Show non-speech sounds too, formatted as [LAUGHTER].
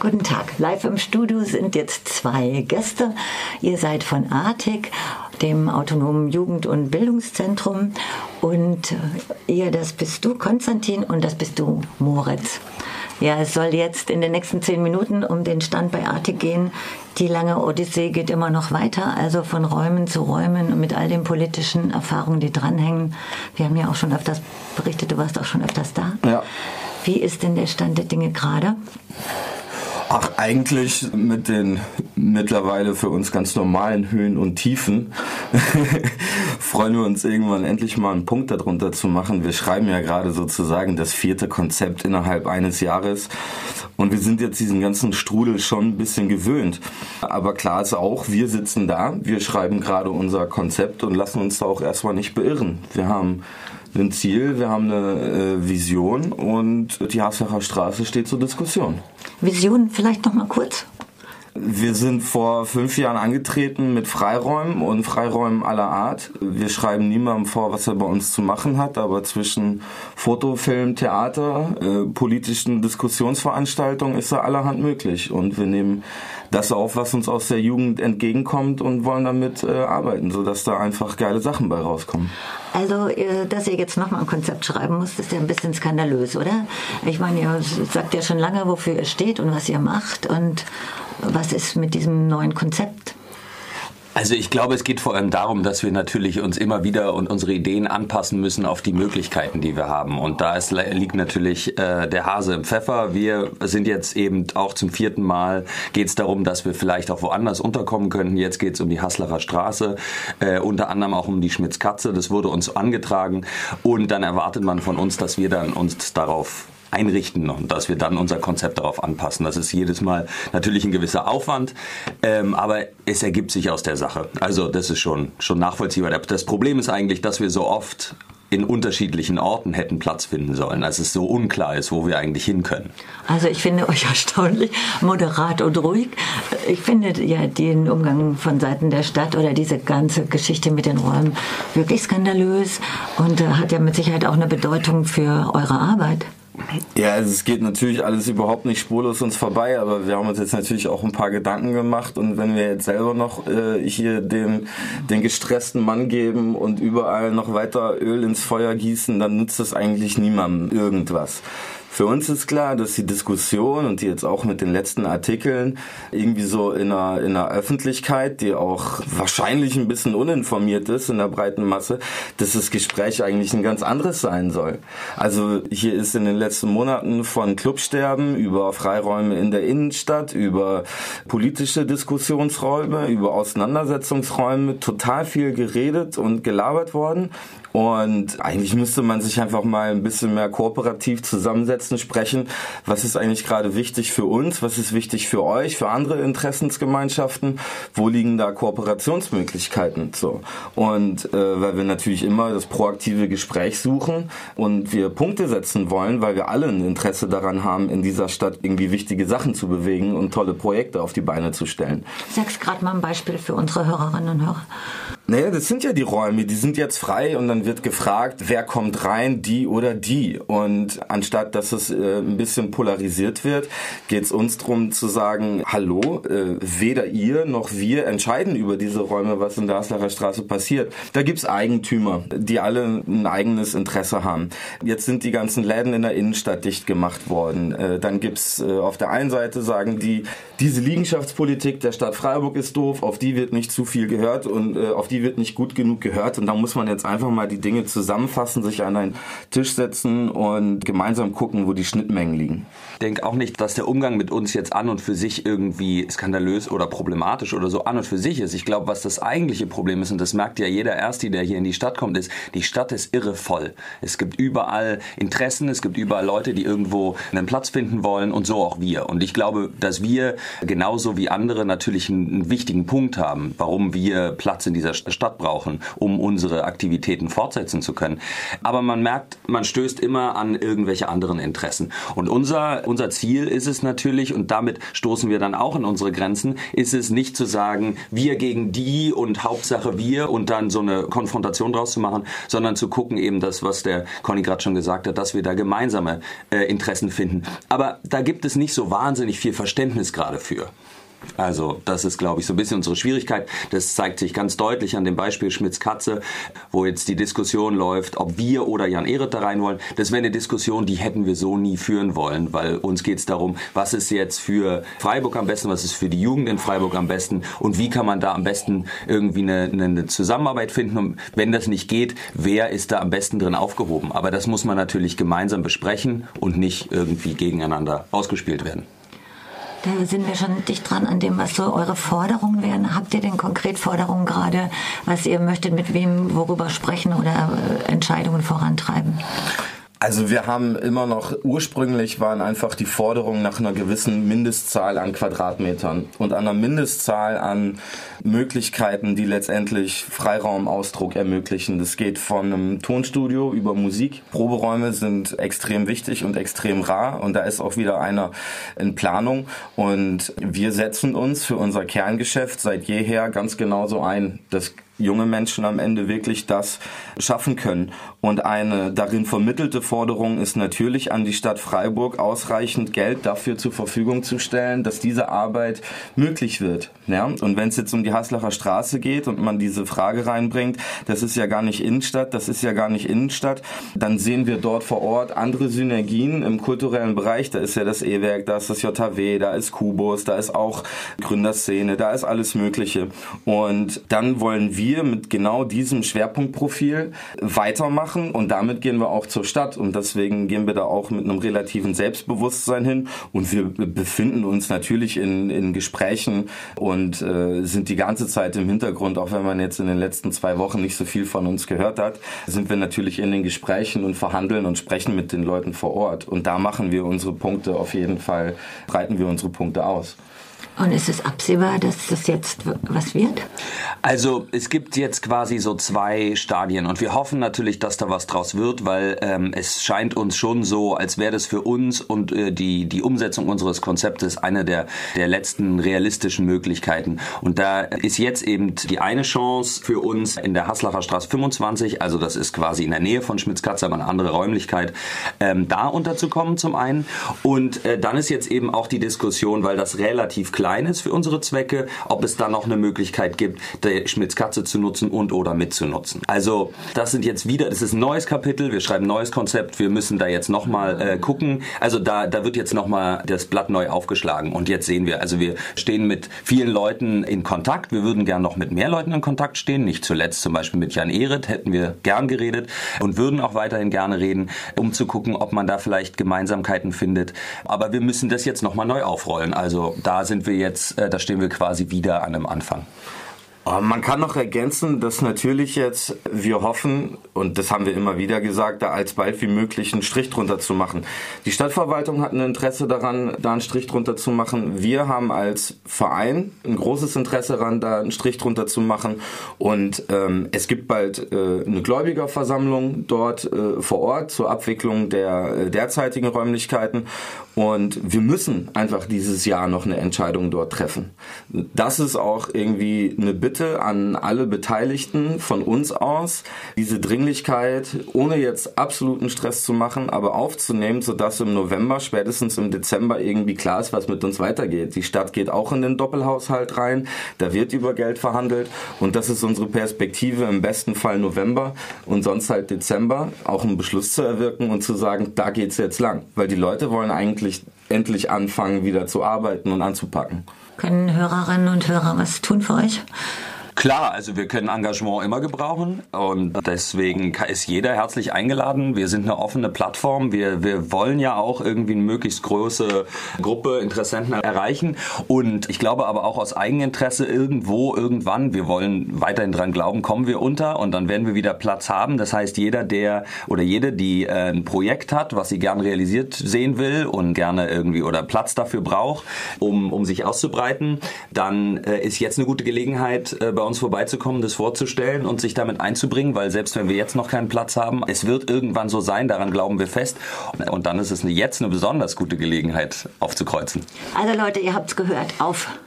Guten Tag. Live im Studio sind jetzt zwei Gäste. Ihr seid von ARTIC, dem Autonomen Jugend- und Bildungszentrum. Und äh, ihr, das bist du, Konstantin, und das bist du, Moritz. Ja, es soll jetzt in den nächsten zehn Minuten um den Stand bei ARTIC gehen. Die lange Odyssee geht immer noch weiter, also von Räumen zu Räumen und mit all den politischen Erfahrungen, die dranhängen. Wir haben ja auch schon öfters berichtet, du warst auch schon öfters da. Ja. Wie ist denn der Stand der Dinge gerade? Ach, eigentlich mit den mittlerweile für uns ganz normalen Höhen und Tiefen [LAUGHS] freuen wir uns irgendwann endlich mal einen Punkt darunter zu machen. Wir schreiben ja gerade sozusagen das vierte Konzept innerhalb eines Jahres und wir sind jetzt diesen ganzen Strudel schon ein bisschen gewöhnt. Aber klar ist auch, wir sitzen da, wir schreiben gerade unser Konzept und lassen uns da auch erstmal nicht beirren. Wir haben ein Ziel, wir haben eine äh, Vision und die Hassacher Straße steht zur Diskussion. Vision vielleicht noch mal kurz. Wir sind vor fünf Jahren angetreten mit Freiräumen und Freiräumen aller Art. Wir schreiben niemandem vor, was er bei uns zu machen hat, aber zwischen Foto, Film, Theater, äh, politischen Diskussionsveranstaltungen ist da allerhand möglich. Und wir nehmen das auf, was uns aus der Jugend entgegenkommt und wollen damit äh, arbeiten, sodass da einfach geile Sachen bei rauskommen. Also, dass ihr jetzt nochmal ein Konzept schreiben müsst, ist ja ein bisschen skandalös, oder? Ich meine, ihr sagt ja schon lange, wofür ihr steht und was ihr macht und was ist mit diesem neuen Konzept? Also ich glaube, es geht vor allem darum, dass wir natürlich uns immer wieder und unsere Ideen anpassen müssen auf die Möglichkeiten, die wir haben. Und da ist, liegt natürlich äh, der Hase im Pfeffer. Wir sind jetzt eben auch zum vierten Mal geht es darum, dass wir vielleicht auch woanders unterkommen könnten. Jetzt geht es um die Haslacher Straße, äh, unter anderem auch um die Schmitz-Katze. Das wurde uns angetragen. Und dann erwartet man von uns, dass wir dann uns darauf einrichten und dass wir dann unser Konzept darauf anpassen. Das ist jedes Mal natürlich ein gewisser Aufwand, ähm, aber es ergibt sich aus der Sache. Also das ist schon, schon nachvollziehbar. Das Problem ist eigentlich, dass wir so oft in unterschiedlichen Orten hätten Platz finden sollen, als es so unklar ist, wo wir eigentlich hin können. Also ich finde euch [LAUGHS] erstaunlich moderat und ruhig. Ich finde ja den Umgang von Seiten der Stadt oder diese ganze Geschichte mit den Räumen wirklich skandalös und äh, hat ja mit Sicherheit auch eine Bedeutung für eure Arbeit. Ja, also es geht natürlich alles überhaupt nicht spurlos uns vorbei, aber wir haben uns jetzt natürlich auch ein paar Gedanken gemacht und wenn wir jetzt selber noch äh, hier den, den gestressten Mann geben und überall noch weiter Öl ins Feuer gießen, dann nutzt das eigentlich niemandem irgendwas. Für uns ist klar, dass die Diskussion und die jetzt auch mit den letzten Artikeln irgendwie so in einer, in einer Öffentlichkeit, die auch wahrscheinlich ein bisschen uninformiert ist in der breiten Masse, dass das Gespräch eigentlich ein ganz anderes sein soll. Also hier ist in den letzten Monaten von Clubsterben über Freiräume in der Innenstadt, über politische Diskussionsräume, über Auseinandersetzungsräume total viel geredet und gelabert worden. Und eigentlich müsste man sich einfach mal ein bisschen mehr kooperativ zusammensetzen, sprechen. Was ist eigentlich gerade wichtig für uns? Was ist wichtig für euch, für andere Interessensgemeinschaften? Wo liegen da Kooperationsmöglichkeiten? So. Und äh, weil wir natürlich immer das proaktive Gespräch suchen und wir Punkte setzen wollen, weil wir alle ein Interesse daran haben, in dieser Stadt irgendwie wichtige Sachen zu bewegen und tolle Projekte auf die Beine zu stellen. Sag's gerade mal ein Beispiel für unsere Hörerinnen und Hörer. Naja, das sind ja die Räume, die sind jetzt frei und dann wird gefragt, wer kommt rein, die oder die. Und anstatt dass es äh, ein bisschen polarisiert wird, geht es uns darum zu sagen, hallo, äh, weder ihr noch wir entscheiden über diese Räume, was in der Aslacher Straße passiert. Da gibt's Eigentümer, die alle ein eigenes Interesse haben. Jetzt sind die ganzen Läden in der Innenstadt dicht gemacht worden. Äh, dann gibt's äh, auf der einen Seite sagen die, diese Liegenschaftspolitik der Stadt Freiburg ist doof, auf die wird nicht zu viel gehört und äh, auf die wird nicht gut genug gehört und da muss man jetzt einfach mal die Dinge zusammenfassen, sich an einen Tisch setzen und gemeinsam gucken, wo die Schnittmengen liegen. Ich denke auch nicht, dass der Umgang mit uns jetzt an und für sich irgendwie skandalös oder problematisch oder so an und für sich ist. Ich glaube, was das eigentliche Problem ist, und das merkt ja jeder Erste, der hier in die Stadt kommt, ist, die Stadt ist irre voll. Es gibt überall Interessen, es gibt überall Leute, die irgendwo einen Platz finden wollen und so auch wir. Und ich glaube, dass wir genauso wie andere natürlich einen wichtigen Punkt haben, warum wir Platz in dieser Stadt Stadt brauchen, um unsere Aktivitäten fortsetzen zu können. Aber man merkt, man stößt immer an irgendwelche anderen Interessen. Und unser, unser Ziel ist es natürlich, und damit stoßen wir dann auch in unsere Grenzen, ist es nicht zu sagen, wir gegen die und Hauptsache wir und dann so eine Konfrontation draus zu machen, sondern zu gucken eben das, was der Conny gerade schon gesagt hat, dass wir da gemeinsame äh, Interessen finden. Aber da gibt es nicht so wahnsinnig viel Verständnis gerade für. Also das ist, glaube ich, so ein bisschen unsere Schwierigkeit. Das zeigt sich ganz deutlich an dem Beispiel Schmitz-Katze, wo jetzt die Diskussion läuft, ob wir oder Jan Ehret da rein wollen. Das wäre eine Diskussion, die hätten wir so nie führen wollen, weil uns geht es darum, was ist jetzt für Freiburg am besten, was ist für die Jugend in Freiburg am besten und wie kann man da am besten irgendwie eine, eine Zusammenarbeit finden. Und wenn das nicht geht, wer ist da am besten drin aufgehoben? Aber das muss man natürlich gemeinsam besprechen und nicht irgendwie gegeneinander ausgespielt werden. Da sind wir schon dicht dran an dem, was so eure Forderungen wären. Habt ihr denn konkret Forderungen gerade, was ihr möchtet, mit wem worüber sprechen oder äh, Entscheidungen vorantreiben? Also wir haben immer noch, ursprünglich waren einfach die Forderungen nach einer gewissen Mindestzahl an Quadratmetern und einer Mindestzahl an Möglichkeiten, die letztendlich Freiraumausdruck ermöglichen. Das geht von einem Tonstudio über Musik. Proberäume sind extrem wichtig und extrem rar und da ist auch wieder einer in Planung und wir setzen uns für unser Kerngeschäft seit jeher ganz genauso ein. Das junge Menschen am Ende wirklich das schaffen können. Und eine darin vermittelte Forderung ist natürlich an die Stadt Freiburg ausreichend Geld dafür zur Verfügung zu stellen, dass diese Arbeit möglich wird. Ja? Und wenn es jetzt um die Haslacher Straße geht und man diese Frage reinbringt, das ist ja gar nicht Innenstadt, das ist ja gar nicht Innenstadt, dann sehen wir dort vor Ort andere Synergien im kulturellen Bereich. Da ist ja das E-Werk, da ist das JHW, da ist Kubus, da ist auch Gründerszene, da ist alles Mögliche. Und dann wollen wir wir mit genau diesem Schwerpunktprofil weitermachen und damit gehen wir auch zur Stadt und deswegen gehen wir da auch mit einem relativen Selbstbewusstsein hin und wir befinden uns natürlich in, in Gesprächen und äh, sind die ganze Zeit im Hintergrund, auch wenn man jetzt in den letzten zwei Wochen nicht so viel von uns gehört hat, sind wir natürlich in den Gesprächen und verhandeln und sprechen mit den Leuten vor Ort und da machen wir unsere Punkte auf jeden Fall, breiten wir unsere Punkte aus. Und ist es absehbar, dass das jetzt was wird? Also es gibt jetzt quasi so zwei Stadien und wir hoffen natürlich, dass da was draus wird, weil ähm, es scheint uns schon so, als wäre das für uns und äh, die, die Umsetzung unseres Konzeptes eine der, der letzten realistischen Möglichkeiten. Und da ist jetzt eben die eine Chance für uns in der Haslacher Straße 25, also das ist quasi in der Nähe von Schmitzkatze, aber eine andere Räumlichkeit, ähm, da unterzukommen zum einen. Und äh, dann ist jetzt eben auch die Diskussion, weil das relativ klein ist für unsere Zwecke, ob es da noch eine Möglichkeit gibt, die Schmitz-Katze zu nutzen und oder mitzunutzen. Also das sind jetzt wieder, das ist ein neues Kapitel, wir schreiben ein neues Konzept, wir müssen da jetzt nochmal äh, gucken. Also da, da wird jetzt nochmal das Blatt neu aufgeschlagen und jetzt sehen wir, also wir stehen mit vielen Leuten in Kontakt, wir würden gern noch mit mehr Leuten in Kontakt stehen, nicht zuletzt zum Beispiel mit Jan Ehret hätten wir gern geredet und würden auch weiterhin gerne reden, um zu gucken, ob man da vielleicht Gemeinsamkeiten findet. Aber wir müssen das jetzt nochmal neu aufrollen. Also da sind wir jetzt, äh, da stehen wir quasi wieder an einem Anfang. Man kann noch ergänzen, dass natürlich jetzt wir hoffen, und das haben wir immer wieder gesagt, da alsbald wie möglich einen Strich drunter zu machen. Die Stadtverwaltung hat ein Interesse daran, da einen Strich drunter zu machen. Wir haben als Verein ein großes Interesse daran, da einen Strich drunter zu machen. Und ähm, es gibt bald äh, eine Gläubigerversammlung dort äh, vor Ort zur Abwicklung der äh, derzeitigen Räumlichkeiten. Und wir müssen einfach dieses Jahr noch eine Entscheidung dort treffen. Das ist auch irgendwie eine Bitte Bitte an alle Beteiligten von uns aus, diese Dringlichkeit, ohne jetzt absoluten Stress zu machen, aber aufzunehmen, sodass im November, spätestens im Dezember irgendwie klar ist, was mit uns weitergeht. Die Stadt geht auch in den Doppelhaushalt rein, da wird über Geld verhandelt und das ist unsere Perspektive, im besten Fall November und sonst halt Dezember, auch einen Beschluss zu erwirken und zu sagen, da geht's jetzt lang. Weil die Leute wollen eigentlich endlich anfangen, wieder zu arbeiten und anzupacken. Können Hörerinnen und Hörer was tun für euch? Klar, also wir können Engagement immer gebrauchen und deswegen ist jeder herzlich eingeladen. Wir sind eine offene Plattform. Wir, wir wollen ja auch irgendwie eine möglichst große Gruppe Interessenten erreichen und ich glaube aber auch aus Eigeninteresse irgendwo, irgendwann, wir wollen weiterhin dran glauben, kommen wir unter und dann werden wir wieder Platz haben. Das heißt, jeder, der oder jede, die äh, ein Projekt hat, was sie gern realisiert sehen will und gerne irgendwie oder Platz dafür braucht, um, um sich auszubreiten, dann äh, ist jetzt eine gute Gelegenheit, äh, bei uns vorbeizukommen, das vorzustellen und sich damit einzubringen, weil selbst wenn wir jetzt noch keinen Platz haben, es wird irgendwann so sein, daran glauben wir fest. Und dann ist es jetzt eine besonders gute Gelegenheit aufzukreuzen. Also Leute, ihr habt es gehört, auf